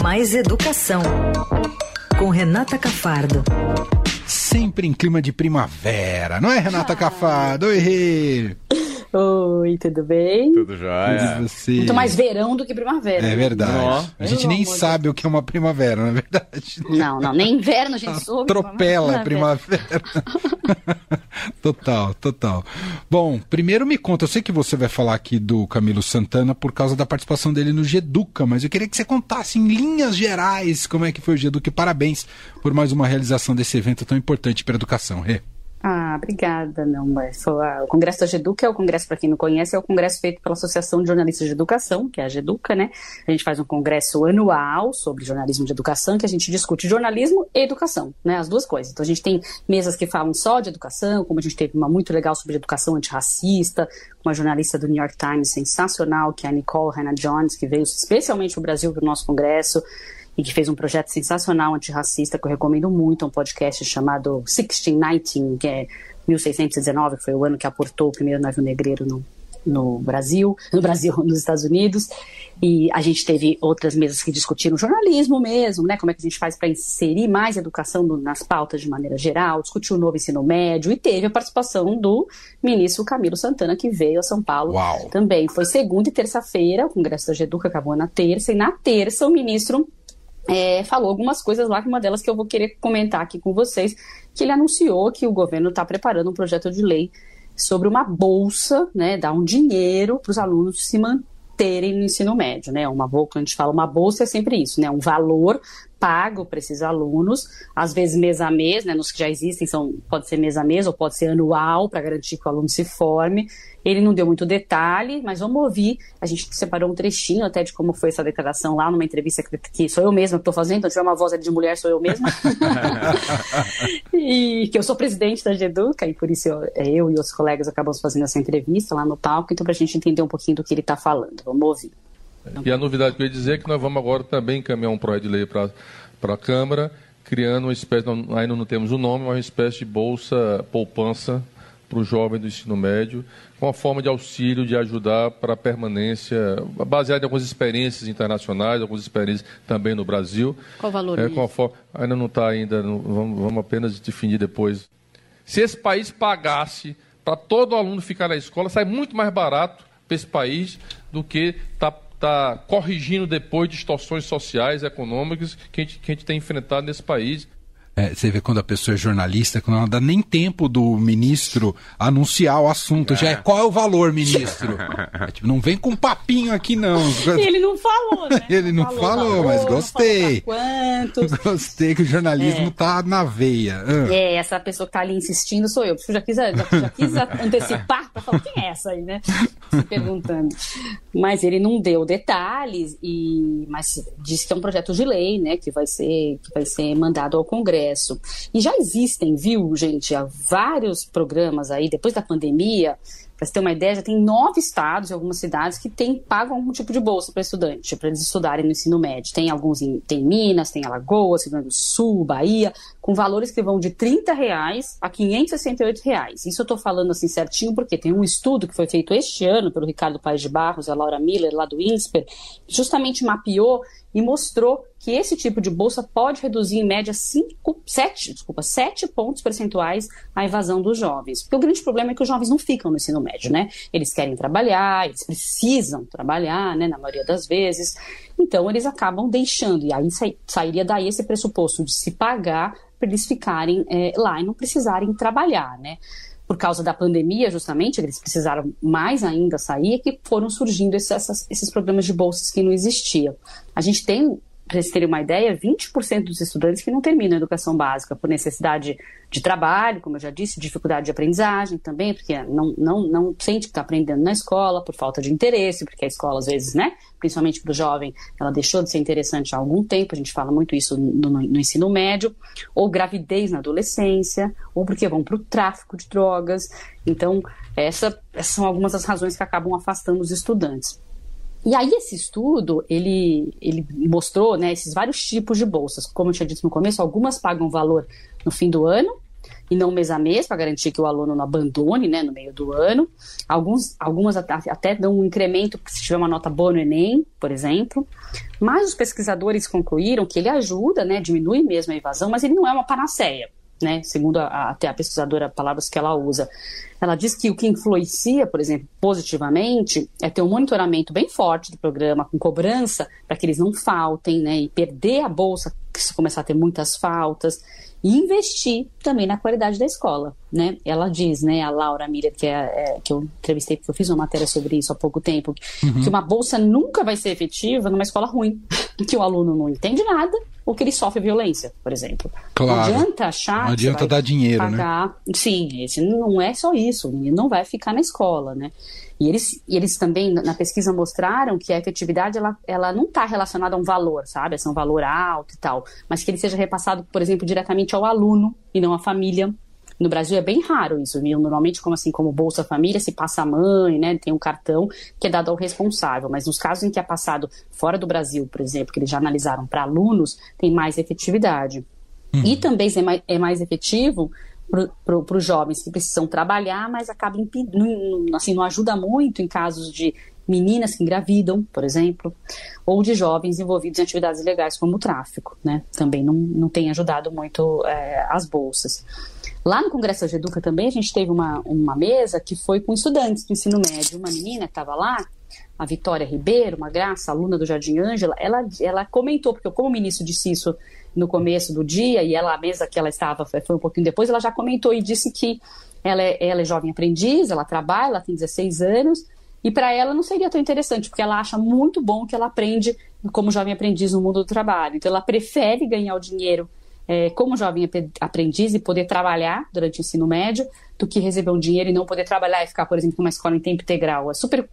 Mais Educação, com Renata Cafardo. Sempre em clima de primavera, não é, Renata ah. Cafardo? Oi, Oi, tudo bem? Tudo jóia. Você... Muito mais verão do que primavera. É né? verdade. a gente nem sabe o que é uma primavera, não é verdade? Não, não, nem inverno a gente soube. Atropela a primavera. total, total. Bom, primeiro me conta, eu sei que você vai falar aqui do Camilo Santana por causa da participação dele no Geduca, mas eu queria que você contasse em linhas gerais como é que foi o Geduca e parabéns por mais uma realização desse evento tão importante para a educação, Rê. Ah, obrigada. Não, mas o Congresso da Geduca é o congresso, para quem não conhece, é o congresso feito pela Associação de Jornalistas de Educação, que é a Geduca, né? A gente faz um congresso anual sobre jornalismo de educação, que a gente discute jornalismo e educação, né? As duas coisas. Então a gente tem mesas que falam só de educação, como a gente teve uma muito legal sobre educação antirracista, uma jornalista do New York Times sensacional, que é a Nicole Hannah Jones, que veio especialmente para o Brasil para o nosso congresso e que fez um projeto sensacional antirracista que eu recomendo muito, um podcast chamado 1619, que é 1619, que foi o ano que aportou o primeiro navio negreiro no, no Brasil, no Brasil, nos Estados Unidos, e a gente teve outras mesas que discutiram jornalismo mesmo, né, como é que a gente faz para inserir mais educação no, nas pautas de maneira geral, discutiu o novo ensino médio, e teve a participação do ministro Camilo Santana, que veio a São Paulo Uau. também. Foi segunda e terça-feira, o Congresso da GEDUCA acabou na terça, e na terça o ministro é, falou algumas coisas lá, uma delas que eu vou querer comentar aqui com vocês, que ele anunciou que o governo está preparando um projeto de lei sobre uma bolsa, né, dar um dinheiro para os alunos se manterem no ensino médio, né, uma bolsa, quando a gente fala uma bolsa é sempre isso, né, um valor pago para esses alunos, às vezes mês a mês, né, nos que já existem, são, pode ser mês a mês ou pode ser anual, para garantir que o aluno se forme. Ele não deu muito detalhe, mas vamos ouvir. A gente separou um trechinho até de como foi essa declaração lá numa entrevista que, que sou eu mesma que estou fazendo, então tiver uma voz de mulher, sou eu mesma. e que eu sou presidente da GEDUCA, e por isso eu, é, eu e outros colegas acabamos fazendo essa entrevista lá no palco, então para a gente entender um pouquinho do que ele está falando. Vamos ouvir. E a novidade que eu ia dizer é que nós vamos agora também encaminhar um projeto de lei para a Câmara, criando uma espécie, ainda não temos o nome, mas uma espécie de bolsa poupança para o jovem do ensino médio, com a forma de auxílio, de ajudar para a permanência, baseada em algumas experiências internacionais, algumas experiências também no Brasil. Qual o valor? É, com forma, ainda não está ainda, não, vamos, vamos apenas definir depois. Se esse país pagasse para todo aluno ficar na escola, sai muito mais barato para esse país do que está está corrigindo depois distorções sociais, econômicas que a, gente, que a gente tem enfrentado nesse país. É, você vê quando a pessoa é jornalista, quando não dá nem tempo do ministro anunciar o assunto. É. Já é qual é o valor, ministro? é, tipo, não vem com papinho aqui, não. Ele não falou, né? Ele não, não falou, falou valor, mas gostei. Quantos? Gostei que o jornalismo é. tá na veia. Ah. É, essa pessoa que tá ali insistindo sou eu. Eu já quis, já, já quis antecipar para falar quem é essa aí, né? Se perguntando. Mas ele não deu detalhes, e mas disse que é um projeto de lei, né? Que vai ser, que vai ser mandado ao Congresso Congresso. E já existem, viu, gente, há vários programas aí, depois da pandemia, para você ter uma ideia, já tem nove estados e algumas cidades que têm, pagam algum tipo de bolsa para estudante, para eles estudarem no ensino médio. Tem alguns em tem Minas, tem Alagoas, Rio Grande do Sul, Bahia, com valores que vão de 30 reais a 568 reais. Isso eu estou falando assim certinho porque tem um estudo que foi feito este ano pelo Ricardo Paes de Barros a Laura Miller, lá do INSPER, que justamente mapeou e mostrou que esse tipo de bolsa pode reduzir em média 5, 7, desculpa, 7 pontos percentuais a evasão dos jovens. Porque o grande problema é que os jovens não ficam no ensino médio, né? Eles querem trabalhar, eles precisam trabalhar, né, na maioria das vezes. Então eles acabam deixando, e aí sairia daí esse pressuposto de se pagar para eles ficarem é, lá e não precisarem trabalhar, né? Por causa da pandemia, justamente, eles precisaram mais ainda sair, que foram surgindo esses, esses problemas de bolsas que não existiam. A gente tem para vocês terem uma ideia, 20% dos estudantes que não terminam a educação básica por necessidade de trabalho, como eu já disse, dificuldade de aprendizagem também, porque não, não, não sente que está aprendendo na escola, por falta de interesse, porque a escola, às vezes, né, principalmente para o jovem, ela deixou de ser interessante há algum tempo, a gente fala muito isso no, no, no ensino médio, ou gravidez na adolescência, ou porque vão para o tráfico de drogas. Então, essa, essas são algumas das razões que acabam afastando os estudantes. E aí esse estudo, ele, ele mostrou né, esses vários tipos de bolsas. Como eu tinha dito no começo, algumas pagam valor no fim do ano e não mês a mês, para garantir que o aluno não abandone né, no meio do ano. Alguns, algumas até, até dão um incremento se tiver uma nota boa no Enem, por exemplo. Mas os pesquisadores concluíram que ele ajuda, né, diminui mesmo a evasão, mas ele não é uma panaceia. Né, segundo a, até a pesquisadora, palavras que ela usa. Ela diz que o que influencia, por exemplo, positivamente, é ter um monitoramento bem forte do programa, com cobrança, para que eles não faltem, né, e perder a bolsa se começar a ter muitas faltas e investir também na qualidade da escola, né? Ela diz, né, a Laura Miller, que, é, é, que eu entrevistei, porque eu fiz uma matéria sobre isso há pouco tempo, uhum. que uma bolsa nunca vai ser efetiva numa escola ruim, que o aluno não entende nada ou que ele sofre violência, por exemplo. Claro. Não adianta achar Não adianta dar dinheiro, né? pagar... né? Sim, esse não é só isso, o menino não vai ficar na escola, né? E eles, e eles também, na pesquisa, mostraram que a efetividade ela, ela não está relacionada a um valor, sabe? A um valor alto e tal, mas que ele seja repassado, por exemplo, diretamente ao aluno e não à família. No Brasil é bem raro isso, viu? Normalmente, como assim, como Bolsa Família, se passa a mãe, né? Tem um cartão que é dado ao responsável. Mas nos casos em que é passado fora do Brasil, por exemplo, que eles já analisaram para alunos, tem mais efetividade. Uhum. E também é mais, é mais efetivo para os jovens que precisam trabalhar, mas acaba impedindo, assim, não ajuda muito em casos de meninas que engravidam, por exemplo, ou de jovens envolvidos em atividades ilegais como o tráfico, né? Também não, não tem ajudado muito é, as bolsas. Lá no Congresso de Educa também a gente teve uma, uma mesa que foi com estudantes do ensino médio. Uma menina que estava lá, a Vitória Ribeiro, uma graça, aluna do Jardim Ângela, ela, ela comentou, porque como o ministro disse isso no começo do dia, e ela, a mesa que ela estava foi um pouquinho depois, ela já comentou e disse que ela é, ela é jovem aprendiz, ela trabalha, ela tem 16 anos, e para ela não seria tão interessante, porque ela acha muito bom que ela aprende como jovem aprendiz no mundo do trabalho. Então ela prefere ganhar o dinheiro é, como jovem aprendiz e poder trabalhar durante o ensino médio do que receber um dinheiro e não poder trabalhar e ficar, por exemplo, numa escola em tempo integral. É super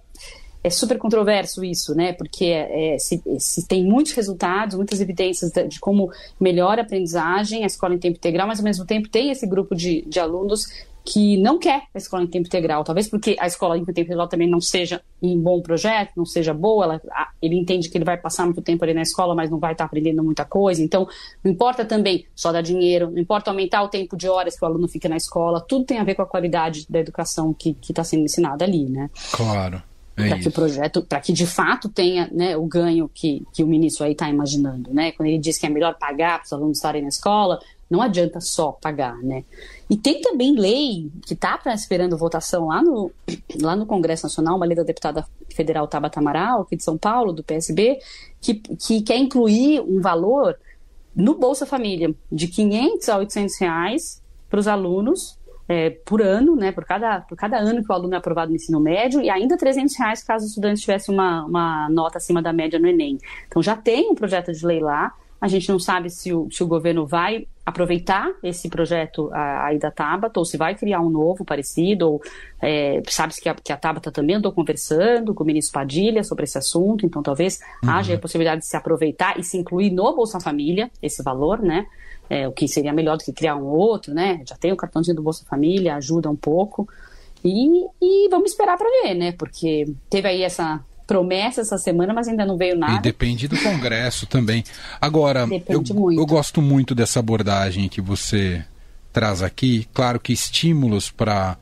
é super controverso isso, né? Porque é, se, se, tem muitos resultados, muitas evidências de, de, como melhora a aprendizagem, a escola em tempo integral, mas ao mesmo tempo tem esse grupo de, de alunos que não quer a escola em tempo integral, talvez porque a escola em tempo integral também não seja um bom projeto, não seja boa, ela, ele entende que ele vai passar muito tempo ali na escola, mas não vai estar aprendendo muita coisa, então não importa também só dar dinheiro, não importa aumentar o tempo de horas que o aluno fica na escola, tudo tem a ver com a qualidade da educação que está sendo ensinada ali, né? Claro. É para que o projeto, para que de fato tenha né, o ganho que, que o ministro aí está imaginando, né? Quando ele diz que é melhor pagar para os alunos estarem na escola, não adianta só pagar, né? E tem também lei que está esperando votação lá no, lá no Congresso Nacional, uma lei da deputada federal Tabata Amaral, aqui de São Paulo, do PSB, que, que quer incluir um valor no Bolsa Família de 500 a 800 reais para os alunos é, por ano, né, por cada, por cada ano que o aluno é aprovado no ensino médio, e ainda 300 reais caso o estudante tivesse uma, uma nota acima da média no Enem. Então já tem um projeto de lei lá, a gente não sabe se o, se o governo vai aproveitar esse projeto aí da Tabata, ou se vai criar um novo parecido, ou é, sabe-se que a, que a Tabata também andou conversando com o ministro Padilha sobre esse assunto, então talvez uhum. haja a possibilidade de se aproveitar e se incluir no Bolsa Família esse valor, né? é, o que seria melhor do que criar um outro, né? Já tem o cartãozinho do Bolsa Família, ajuda um pouco. E, e vamos esperar para ver, né? Porque teve aí essa promessa essa semana, mas ainda não veio nada. E depende do Congresso também. Agora, eu, eu gosto muito dessa abordagem que você traz aqui. Claro que estímulos para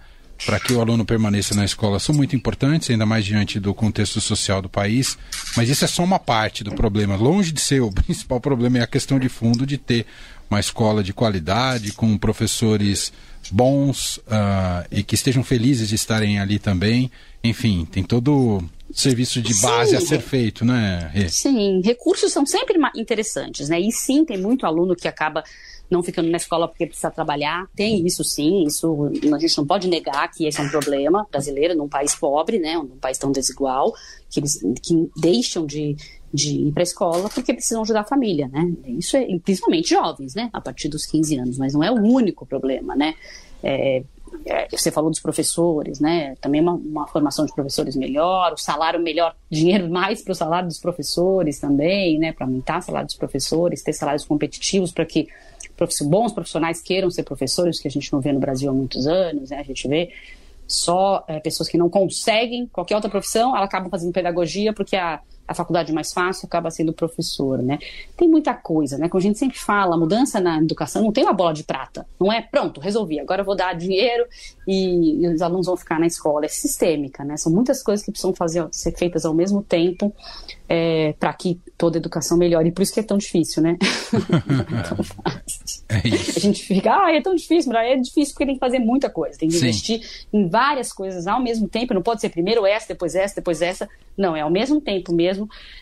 para que o aluno permaneça na escola são muito importantes, ainda mais diante do contexto social do país, mas isso é só uma parte do problema. Longe de ser o principal problema é a questão de fundo de ter uma escola de qualidade, com professores bons uh, e que estejam felizes de estarem ali também. Enfim, tem todo serviço de base sim, a ser feito, né? Sim, recursos são sempre interessantes, né? E sim, tem muito aluno que acaba não ficando na escola porque precisa trabalhar. Tem isso sim, isso a gente não pode negar que esse é um problema brasileiro num país pobre, né, num país tão desigual, que eles que deixam de, de ir para a escola porque precisam ajudar a família, né? Isso é principalmente jovens, né, a partir dos 15 anos, mas não é o único problema, né? É, é, você falou dos professores, né? Também uma, uma, formação de professores melhor, o salário melhor, dinheiro mais para o salário dos professores também, né? Para aumentar o salário dos professores, ter salários competitivos para que bons profissionais queiram ser professores, que a gente não vê no Brasil há muitos anos, né? A gente vê só é, pessoas que não conseguem qualquer outra profissão, elas acabam fazendo pedagogia porque a a faculdade mais fácil acaba sendo professor, né? Tem muita coisa, né? Como a gente sempre fala, a mudança na educação não tem uma bola de prata, não é pronto, resolvi, agora vou dar dinheiro e, e os alunos vão ficar na escola, é sistêmica, né? São muitas coisas que precisam fazer, ser feitas ao mesmo tempo é, para que toda a educação melhore, e por isso que é tão difícil, né? é a gente fica, ah, é tão difícil, mas é difícil porque tem que fazer muita coisa, tem que Sim. investir em várias coisas ao mesmo tempo, não pode ser primeiro essa, depois essa, depois essa, não, é ao mesmo tempo mesmo,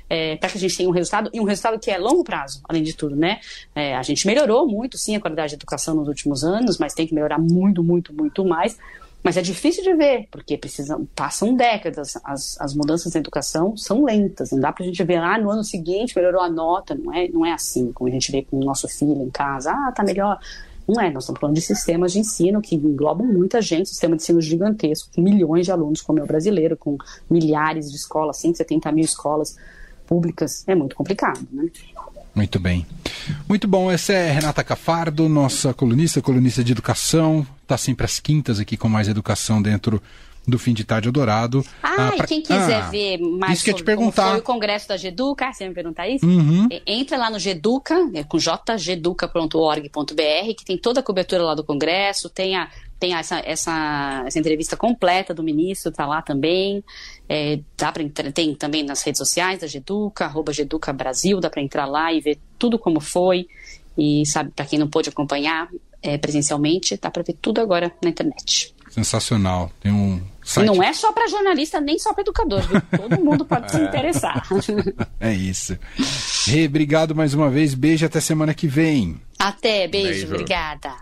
é, para que a gente tenha um resultado, e um resultado que é longo prazo, além de tudo, né? É, a gente melhorou muito, sim, a qualidade de educação nos últimos anos, mas tem que melhorar muito, muito, muito mais, mas é difícil de ver, porque precisam, passam décadas, as, as mudanças na educação são lentas, não dá para a gente ver, ah, no ano seguinte melhorou a nota, não é, não é assim, como a gente vê com o nosso filho em casa, ah, tá melhor. Não é, nós estamos falando de sistemas de ensino que englobam muita gente, sistema de ensino gigantesco, com milhões de alunos, como é o brasileiro, com milhares de escolas, 170 mil escolas públicas, é muito complicado, né? Muito bem. Muito bom, essa é Renata Cafardo, nossa colunista, colunista de educação, está sempre às quintas aqui com mais educação dentro do fim de tarde Dourado. Ah, ah pra... quem quiser ah, ver mais isso que eu te perguntar. foi o congresso da Geduca, você me perguntar isso? Uhum. Entra lá no Geduca, é com jgeduca.org.br, que tem toda a cobertura lá do congresso, tem a tem essa, essa, essa entrevista completa do ministro, está lá também. É, dá para tem também nas redes sociais da Geduca, arroba Geduca Brasil, dá para entrar lá e ver tudo como foi. E sabe, para quem não pôde acompanhar é, presencialmente, dá para ver tudo agora na internet. Sensacional. Tem um site. Não é só para jornalista, nem só para educador, viu? Todo mundo pode se interessar. é isso. Rê, obrigado mais uma vez. Beijo até semana que vem. Até, beijo, beijo. obrigada.